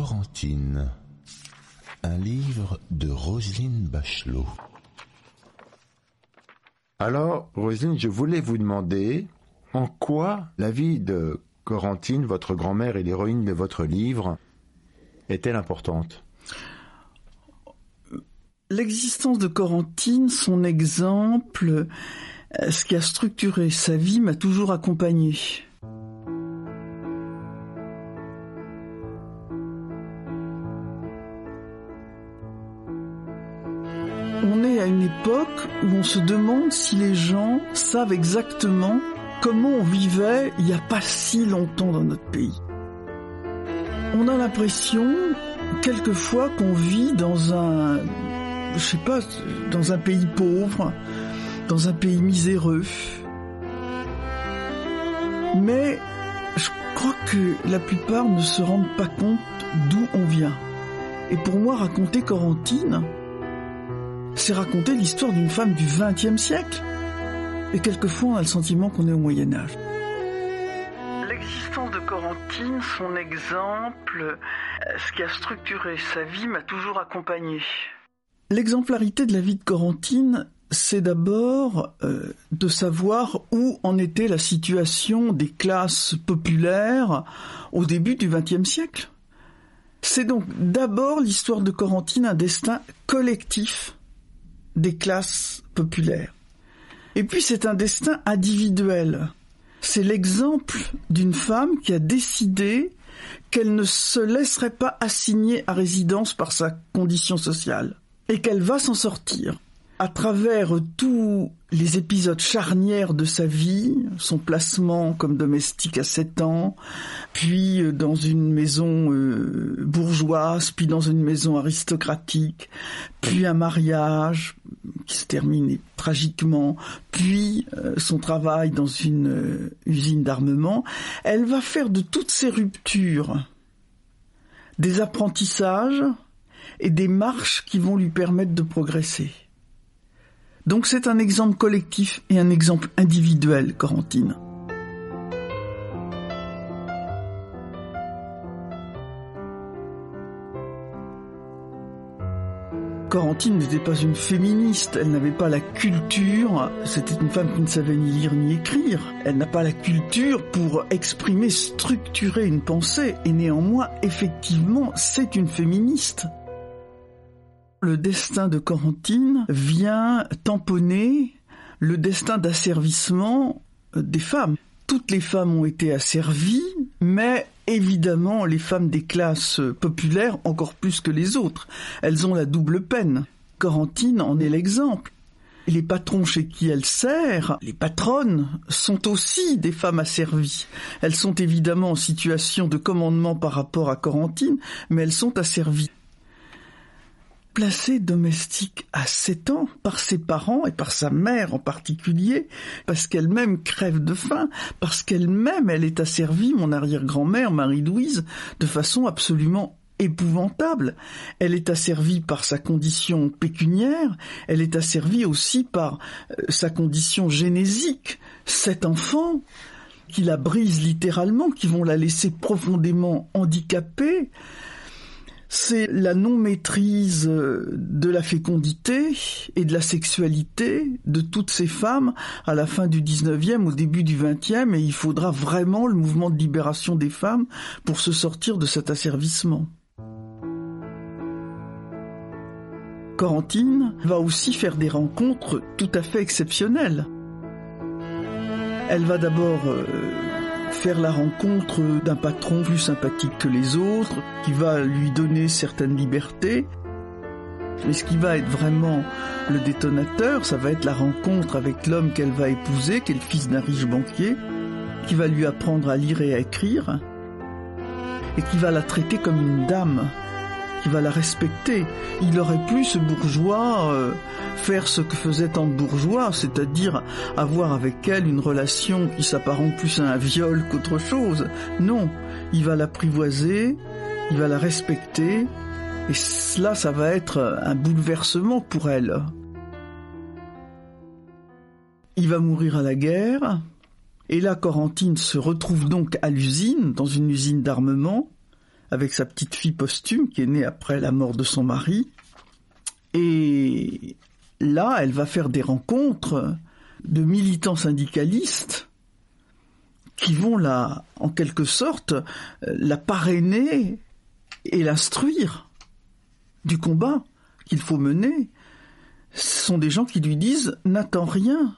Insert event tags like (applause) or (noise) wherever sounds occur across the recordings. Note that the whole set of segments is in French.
Corentine, un livre de Roselyne Bachelot. Alors, Roselyne, je voulais vous demander en quoi la vie de Corentine, votre grand-mère et l'héroïne de votre livre, est-elle importante? L'existence de Corentine, son exemple, euh, ce qui a structuré sa vie m'a toujours accompagné. On est à une époque où on se demande si les gens savent exactement comment on vivait il n'y a pas si longtemps dans notre pays. On a l'impression, quelquefois, qu'on vit dans un, je sais pas, dans un pays pauvre, dans un pays miséreux. Mais je crois que la plupart ne se rendent pas compte d'où on vient. Et pour moi, raconter Corentine, c'est raconter l'histoire d'une femme du XXe siècle. Et quelquefois, on a le sentiment qu'on est au Moyen Âge. L'existence de Corentine, son exemple, ce qui a structuré sa vie m'a toujours accompagné. L'exemplarité de la vie de Corentine, c'est d'abord euh, de savoir où en était la situation des classes populaires au début du XXe siècle. C'est donc d'abord l'histoire de Corentine un destin collectif des classes populaires. Et puis c'est un destin individuel. C'est l'exemple d'une femme qui a décidé qu'elle ne se laisserait pas assigner à résidence par sa condition sociale et qu'elle va s'en sortir à travers tous les épisodes charnières de sa vie, son placement comme domestique à 7 ans, puis euh, dans une maison euh, bourgeoise, puis dans une maison aristocratique, puis un mariage qui se termine tragiquement, puis euh, son travail dans une usine d'armement, elle va faire de toutes ces ruptures des apprentissages et des marches qui vont lui permettre de progresser. Donc c'est un exemple collectif et un exemple individuel, Corentine. Corentine n'était pas une féministe, elle n'avait pas la culture, c'était une femme qui ne savait ni lire ni écrire. Elle n'a pas la culture pour exprimer, structurer une pensée, et néanmoins, effectivement, c'est une féministe. Le destin de Corentine vient tamponner le destin d'asservissement des femmes. Toutes les femmes ont été asservies, mais évidemment les femmes des classes populaires encore plus que les autres. Elles ont la double peine. Corentine en est l'exemple. Les patrons chez qui elle sert, les patronnes, sont aussi des femmes asservies. Elles sont évidemment en situation de commandement par rapport à Corentine, mais elles sont asservies placée domestique à 7 ans par ses parents et par sa mère en particulier, parce qu'elle-même crève de faim, parce qu'elle-même elle est asservie, mon arrière-grand-mère Marie-Louise, de façon absolument épouvantable. Elle est asservie par sa condition pécuniaire, elle est asservie aussi par euh, sa condition génésique. Cet enfant qui la brise littéralement, qui vont la laisser profondément handicapée, c'est la non-maîtrise euh, de la fécondité et de la sexualité de toutes ces femmes à la fin du 19e, au début du 20e, et il faudra vraiment le mouvement de libération des femmes pour se sortir de cet asservissement. Corentine va aussi faire des rencontres tout à fait exceptionnelles. Elle va d'abord euh, faire la rencontre d'un patron plus sympathique que les autres, qui va lui donner certaines libertés. Mais ce qui va être vraiment le détonateur, ça va être la rencontre avec l'homme qu'elle va épouser, qui est le fils d'un riche banquier, qui va lui apprendre à lire et à écrire, et qui va la traiter comme une dame, va la respecter. Il aurait pu, ce bourgeois, euh, faire ce que faisait tant de bourgeois, c'est-à-dire avoir avec elle une relation qui s'apparente plus à un viol qu'autre chose. Non, il va l'apprivoiser, il va la respecter, et cela, ça va être un bouleversement pour elle. Il va mourir à la guerre, et là, Corentine se retrouve donc à l'usine, dans une usine d'armement, avec sa petite fille posthume qui est née après la mort de son mari. Et là, elle va faire des rencontres de militants syndicalistes qui vont la, en quelque sorte, la parrainer et l'instruire du combat qu'il faut mener. Ce sont des gens qui lui disent n'attends rien,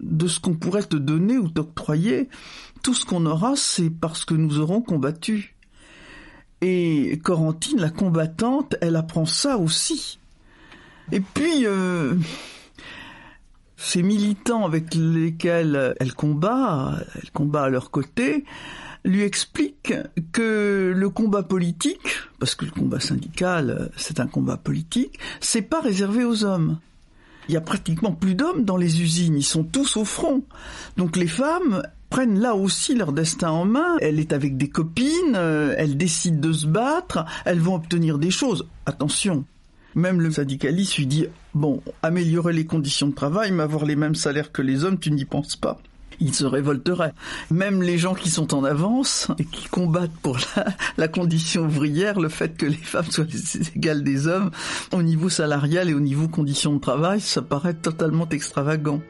de ce qu'on pourrait te donner ou t'octroyer. Tout ce qu'on aura, c'est parce que nous aurons combattu. Et Corentine, la combattante, elle apprend ça aussi. Et puis, euh, ces militants avec lesquels elle combat, elle combat à leur côté, lui expliquent que le combat politique, parce que le combat syndical, c'est un combat politique, c'est pas réservé aux hommes. Il y a pratiquement plus d'hommes dans les usines, ils sont tous au front. Donc les femmes prennent là aussi leur destin en main. Elle est avec des copines, euh, elles décident de se battre, elles vont obtenir des choses. Attention, même le syndicaliste lui dit bon, améliorer les conditions de travail, mais avoir les mêmes salaires que les hommes, tu n'y penses pas il se révolterait. Même les gens qui sont en avance et qui combattent pour la, condition ouvrière, le fait que les femmes soient les égales des hommes au niveau salarial et au niveau conditions de travail, ça paraît totalement extravagant.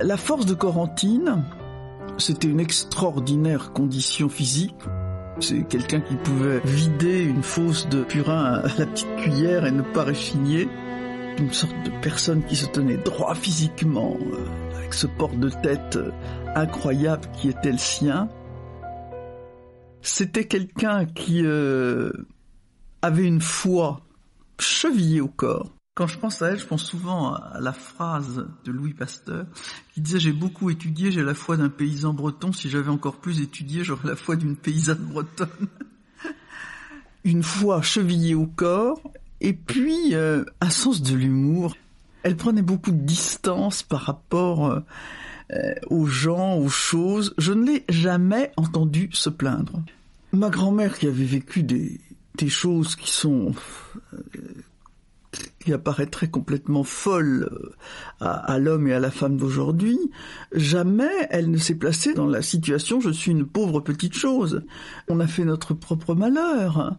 La force de Corentine, c'était une extraordinaire condition physique. C'est quelqu'un qui pouvait vider une fosse de purin à la petite cuillère et ne pas réchigner une sorte de personne qui se tenait droit physiquement, euh, avec ce port de tête euh, incroyable qui était le sien. C'était quelqu'un qui euh, avait une foi chevillée au corps. Quand je pense à elle, je pense souvent à la phrase de Louis Pasteur qui disait j'ai beaucoup étudié, j'ai la foi d'un paysan breton, si j'avais encore plus étudié, j'aurais la foi d'une paysanne bretonne. (laughs) une foi chevillée au corps et puis, euh, un sens de l'humour. Elle prenait beaucoup de distance par rapport euh, euh, aux gens, aux choses. Je ne l'ai jamais entendu se plaindre. Ma grand-mère qui avait vécu des, des choses qui sont qui apparaîtrait complètement folle euh, à, l'homme et à la femme d'aujourd'hui, jamais elle ne s'est placée dans la situation je suis une pauvre petite chose. On a fait notre propre malheur.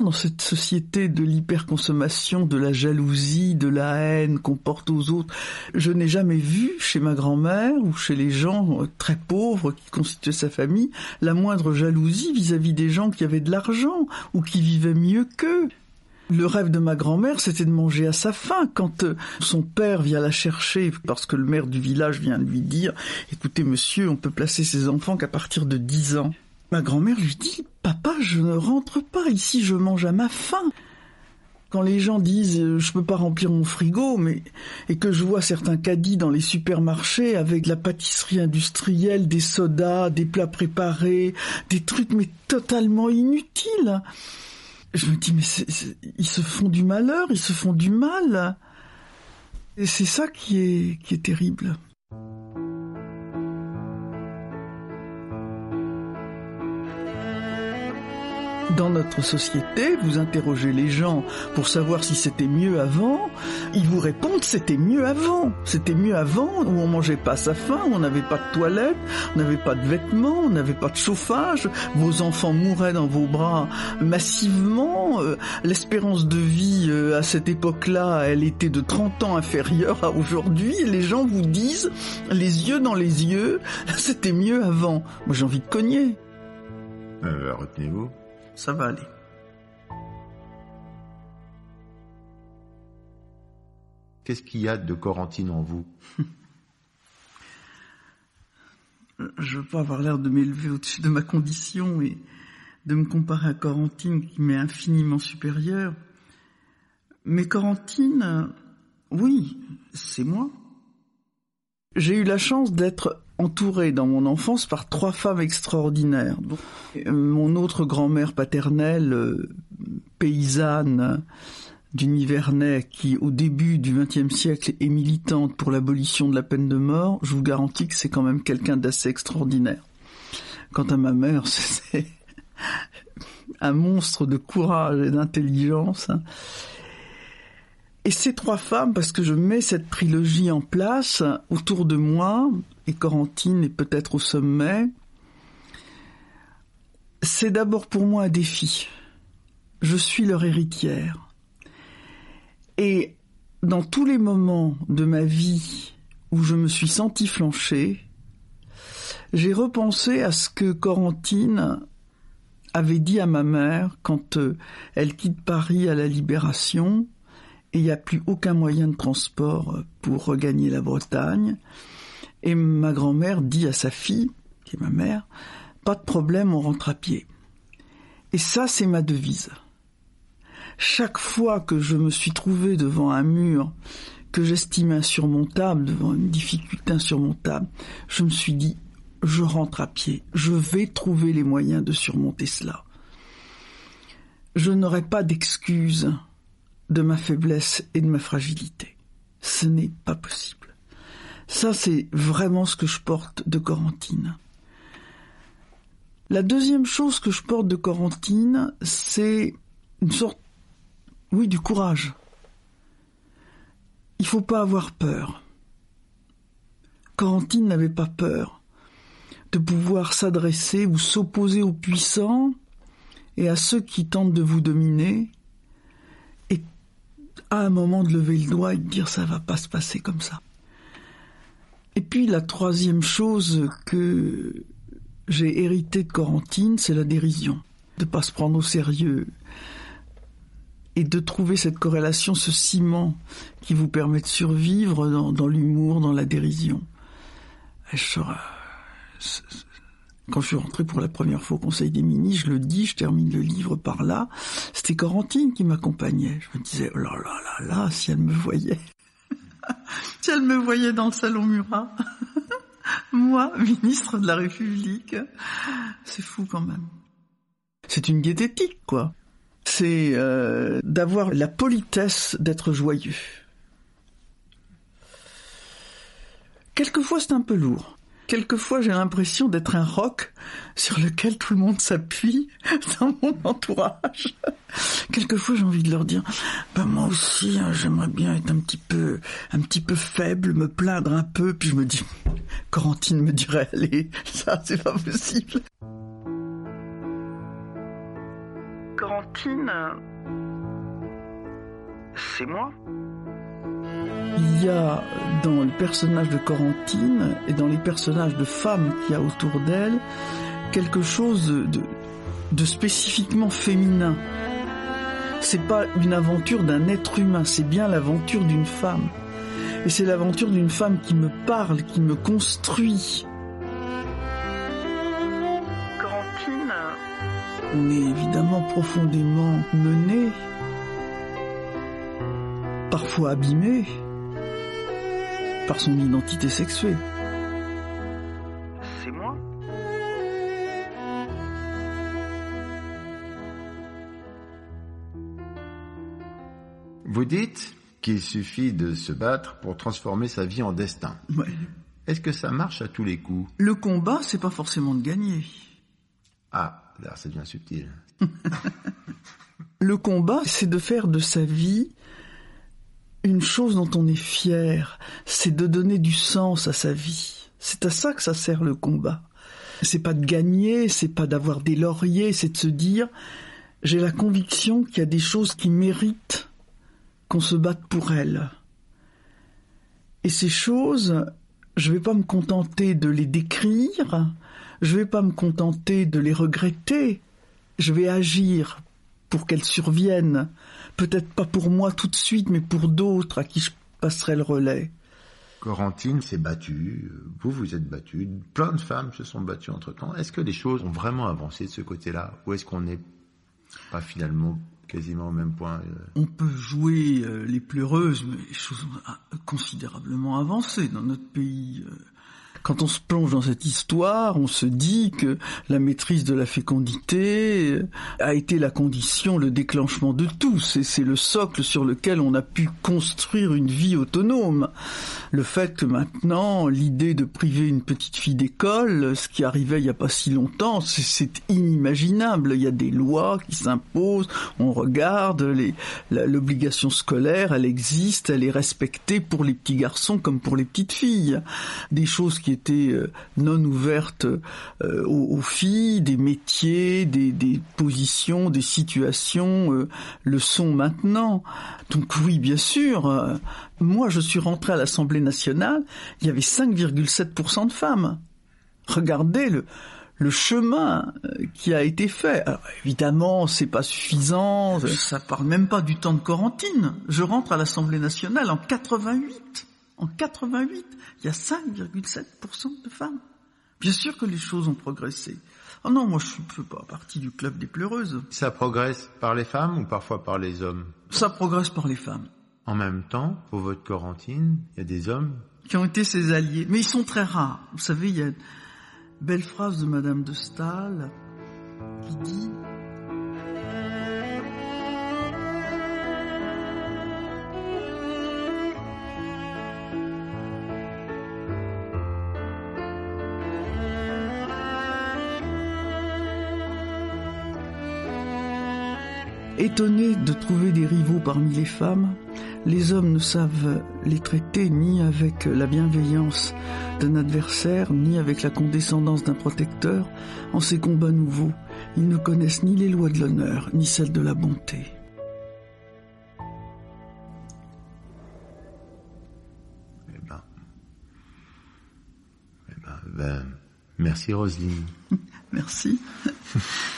Dans cette société de l'hyperconsommation, de la jalousie, de la haine qu'on porte aux autres, je n'ai jamais vu chez ma grand-mère ou chez les gens très pauvres qui constituaient sa famille la moindre jalousie vis-à-vis -vis des gens qui avaient de l'argent ou qui vivaient mieux qu'eux. Le rêve de ma grand-mère, c'était de manger à sa faim quand euh, son père vient la chercher parce que le maire du village vient lui dire "Écoutez monsieur, on peut placer ses enfants qu'à partir de 10 ans." Ma grand-mère lui dit "Papa, je ne rentre pas ici, je mange à ma faim." Quand les gens disent euh, je peux pas remplir mon frigo, mais et que je vois certains caddies dans les supermarchés avec la pâtisserie industrielle, des sodas, des plats préparés, des trucs mais totalement inutiles je me dis, mais ils se font du malheur, ils se font du mal. Et c'est ça qui est, qui est terrible. Dans notre société, vous interrogez les gens pour savoir si c'était mieux avant, ils vous répondent c'était mieux avant. C'était mieux avant où on mangeait pas sa faim, où on n'avait pas de toilette, on n'avait pas de vêtements, on n'avait pas de chauffage, vos enfants mouraient dans vos bras massivement, euh, l'espérance de vie euh, à cette époque-là, elle était de 30 ans inférieure à aujourd'hui, les gens vous disent, les yeux dans les yeux, (laughs) c'était mieux avant. Moi j'ai envie de cogner. Euh, retenez-vous ça va aller. Qu'est-ce qu'il y a de Corentine en vous? (laughs) Je veux pas avoir l'air de m'élever au-dessus de ma condition et de me comparer à Corentine qui m'est infiniment supérieure. Mais Corentine, oui, c'est moi. J'ai eu la chance d'être entouré dans mon enfance par trois femmes extraordinaires. Mon autre grand-mère paternelle, euh, paysanne du Nivernais, qui au début du XXe siècle est militante pour l'abolition de la peine de mort, je vous garantis que c'est quand même quelqu'un d'assez extraordinaire. Quant à ma mère, (laughs) c'est un monstre de courage et d'intelligence. Et ces trois femmes, parce que je mets cette trilogie en place autour de moi, et Corentine est peut-être au sommet, c'est d'abord pour moi un défi. Je suis leur héritière. Et dans tous les moments de ma vie où je me suis senti flancher, j'ai repensé à ce que Corentine avait dit à ma mère quand euh, elle quitte Paris à la Libération et il n'y a plus aucun moyen de transport euh, pour regagner la Bretagne. Et ma grand-mère dit à sa fille, qui est ma mère, pas de problème, on rentre à pied. Et ça, c'est ma devise. Chaque fois que je me suis trouvé devant un mur que j'estimais insurmontable, devant une difficulté insurmontable, je me suis dit, je rentre à pied, je vais trouver les moyens de surmonter cela. Je n'aurai pas d'excuses de ma faiblesse et de ma fragilité. Ce n'est pas possible. Ça, c'est vraiment ce que je porte de Corentine. La deuxième chose que je porte de Corentine, c'est une sorte, oui, du courage. Il faut pas avoir peur. Corentine n'avait pas peur de pouvoir s'adresser ou s'opposer aux puissants et à ceux qui tentent de vous dominer, à un moment de lever le doigt et de dire ça va pas se passer comme ça. Et puis la troisième chose que j'ai hérité de Corentine, c'est la dérision, de pas se prendre au sérieux et de trouver cette corrélation, ce ciment qui vous permet de survivre dans, l'humour, dans la dérision. je, quand je suis rentré pour la première fois au Conseil des ministres, je le dis, je termine le livre par là, c'était Corentine qui m'accompagnait. Je me disais, oh là là là là, si elle me voyait. (laughs) si elle me voyait dans le salon Murat. (laughs) Moi, ministre de la République. C'est fou quand même. C'est une diététique, quoi. C'est euh, d'avoir la politesse d'être joyeux. Quelquefois, c'est un peu lourd. Quelquefois, j'ai l'impression d'être un roc sur lequel tout le monde s'appuie (laughs) dans mon entourage. Quelquefois, j'ai envie de leur dire, ben moi aussi, hein, j'aimerais bien être un petit peu, un petit peu faible, me plaindre un peu, puis je me dis, (laughs) Corentine me dirait, (laughs) allez, ça, c'est pas possible. Corentine, c'est moi il y a dans le personnage de Corentine et dans les personnages de femmes qu'il y a autour d'elle quelque chose de, de spécifiquement féminin. C'est pas une aventure d'un être humain, c'est bien l'aventure d'une femme. Et c'est l'aventure d'une femme qui me parle, qui me construit. Corentine. On est évidemment profondément mené, parfois abîmé par son identité sexuée. C'est moi Vous dites qu'il suffit de se battre pour transformer sa vie en destin. Ouais. Est-ce que ça marche à tous les coups? Le combat, c'est pas forcément de gagner. Ah, là, c'est bien subtil. (laughs) Le combat, c'est de faire de sa vie une chose dont on est fier, c'est de donner du sens à sa vie. C'est à ça que ça sert le combat. C'est pas de gagner, c'est pas d'avoir des lauriers, c'est de se dire j'ai la conviction qu'il y a des choses qui méritent qu'on se batte pour elles. Et ces choses, je vais pas me contenter de les décrire, je vais pas me contenter de les regretter, je vais agir pour qu'elles surviennent, peut-être pas pour moi tout de suite, mais pour d'autres à qui je passerai le relais. Corentine s'est battue, vous vous êtes battue, plein de femmes se sont battues entre temps. Est-ce que les choses ont vraiment avancé de ce côté-là Ou est-ce qu'on n'est pas finalement quasiment au même point. On peut jouer les pleureuses, mais les choses ont considérablement avancé dans notre pays. Quand on se plonge dans cette histoire, on se dit que la maîtrise de la fécondité euh, a été la condition, le déclenchement de tout. C'est le socle sur lequel on a pu construire une vie autonome. Le fait que maintenant, l'idée de priver une petite fille d'école, ce qui arrivait il n'y a pas si longtemps, c'est inimaginable. Il y a des lois qui s'imposent, on regarde, l'obligation scolaire, elle existe, elle est respectée pour les petits garçons comme pour les petites filles. Étaient euh, non ouvertes euh, aux, filles, des métiers, des, positions, des situations euh, le sont maintenant. Donc oui, bien sûr. moi, je suis rentré à l'Assemblée nationale, il y avait 5,7% de femmes. Regardez le, le chemin qui a été fait. Alors, évidemment, c'est pas suffisant. Ça parle même pas du temps de Corentine. Je rentre à l'Assemblée nationale en 88. En 88, il y a 5,7% de femmes. Bien sûr que les choses ont progressé. Oh non, moi je suis pas partie du club des pleureuses. Ça progresse par les femmes ou parfois par les hommes? Ça progresse par les femmes. En même temps, pour votre Corentine, il y a des hommes? Qui ont été ses alliés, mais ils sont très rares. Vous savez, il y a une belle phrase de Madame de Stahl qui dit Étonnés de trouver des rivaux parmi les femmes, les hommes ne savent les traiter ni avec la bienveillance d'un adversaire, ni avec la condescendance d'un protecteur. En ces combats nouveaux, ils ne connaissent ni les lois de l'honneur, ni celles de la bonté. Eh ben, eh ben, ben merci Roselyne. (laughs) merci. (laughs)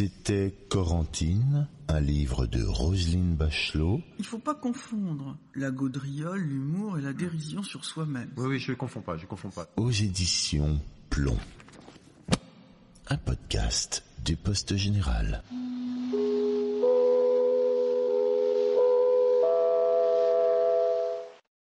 C'était Corentine, un livre de Roselyne Bachelot. Il faut pas confondre la gaudriole, l'humour et la dérision sur soi-même. Oui, oui, je ne confonds pas, je confonds pas. Aux éditions Plomb. Un podcast du Poste Général.